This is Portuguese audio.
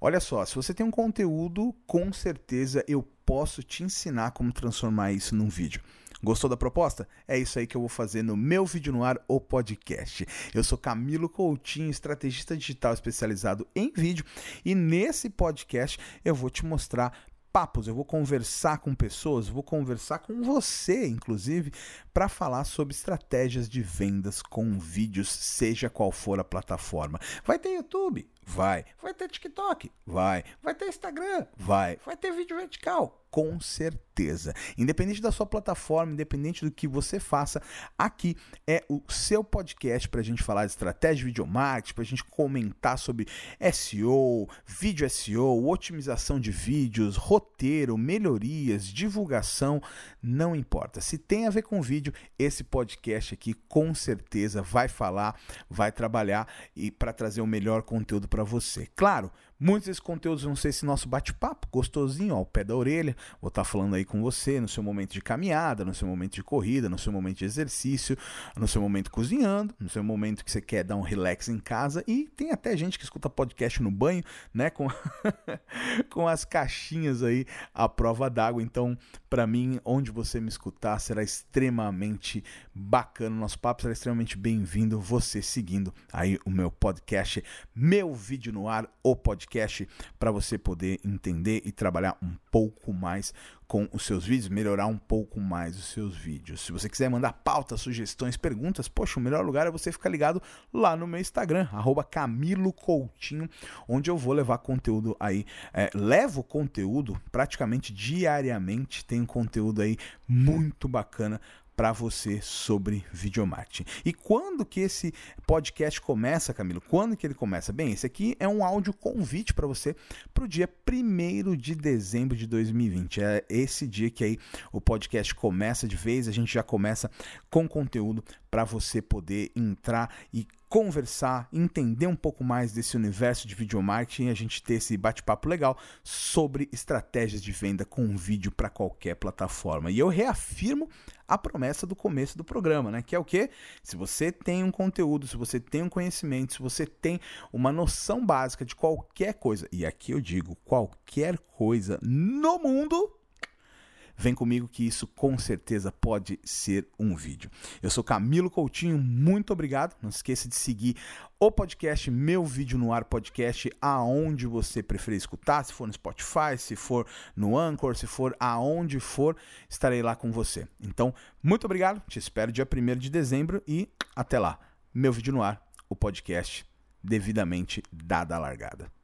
Olha só, se você tem um conteúdo, com certeza eu posso te ensinar como transformar isso num vídeo. Gostou da proposta? É isso aí que eu vou fazer no meu vídeo no ar, o podcast. Eu sou Camilo Coutinho, estrategista digital especializado em vídeo, e nesse podcast eu vou te mostrar papos, eu vou conversar com pessoas, vou conversar com você, inclusive, para falar sobre estratégias de vendas com vídeos, seja qual for a plataforma. Vai ter YouTube? Vai. Vai ter TikTok? Vai. Vai ter Instagram? Vai. Vai ter vídeo vertical? Com certeza. Independente da sua plataforma, independente do que você faça, aqui é o seu podcast para a gente falar de estratégia de videomarketing, para a gente comentar sobre SEO, vídeo SEO, otimização de vídeos, roteiro, melhorias, divulgação, não importa. Se tem a ver com vídeo, esse podcast aqui com certeza vai falar, vai trabalhar e para trazer o melhor conteúdo para você. Claro, muitos desses conteúdos vão ser esse nosso bate-papo gostosinho, ao pé da orelha. Vou estar tá falando aí com você no seu momento de caminhada, no seu momento de corrida, no seu momento de exercício, no seu momento cozinhando, no seu momento que você quer dar um relax em casa e tem até gente que escuta podcast no banho, né, com com as caixinhas aí à prova d'água. Então, para mim, onde você me escutar será extremamente bacana. Nosso papo será extremamente bem-vindo você seguindo aí o meu podcast, meu vídeo no ar, o podcast, para você poder entender e trabalhar um pouco mais com os seus vídeos, melhorar um pouco mais os seus vídeos. Se você quiser mandar pautas, sugestões, perguntas, poxa, o melhor lugar é você ficar ligado lá no meu Instagram, Camilo Coutinho, onde eu vou levar conteúdo aí. É, levo conteúdo praticamente diariamente, tem conteúdo aí muito bacana para você sobre videomarketing. E quando que esse podcast começa, Camilo? Quando que ele começa? Bem, esse aqui é um áudio convite para você para o dia 1 de dezembro de 2020. É esse dia que aí o podcast começa de vez, a gente já começa com conteúdo para você poder entrar e conversar, entender um pouco mais desse universo de videomarketing e a gente ter esse bate-papo legal sobre estratégias de venda com vídeo para qualquer plataforma. E eu reafirmo a promessa do começo do programa, né? Que é o quê? Se você tem um conteúdo, se você tem um conhecimento, se você tem uma noção básica de qualquer coisa, e aqui eu digo qualquer coisa no mundo, Vem comigo que isso com certeza pode ser um vídeo. Eu sou Camilo Coutinho, muito obrigado. Não esqueça de seguir o podcast Meu Vídeo no Ar Podcast, aonde você preferir escutar, se for no Spotify, se for no Anchor, se for aonde for, estarei lá com você. Então, muito obrigado, te espero dia 1 de dezembro e até lá. Meu Vídeo no Ar, o podcast devidamente dada a largada.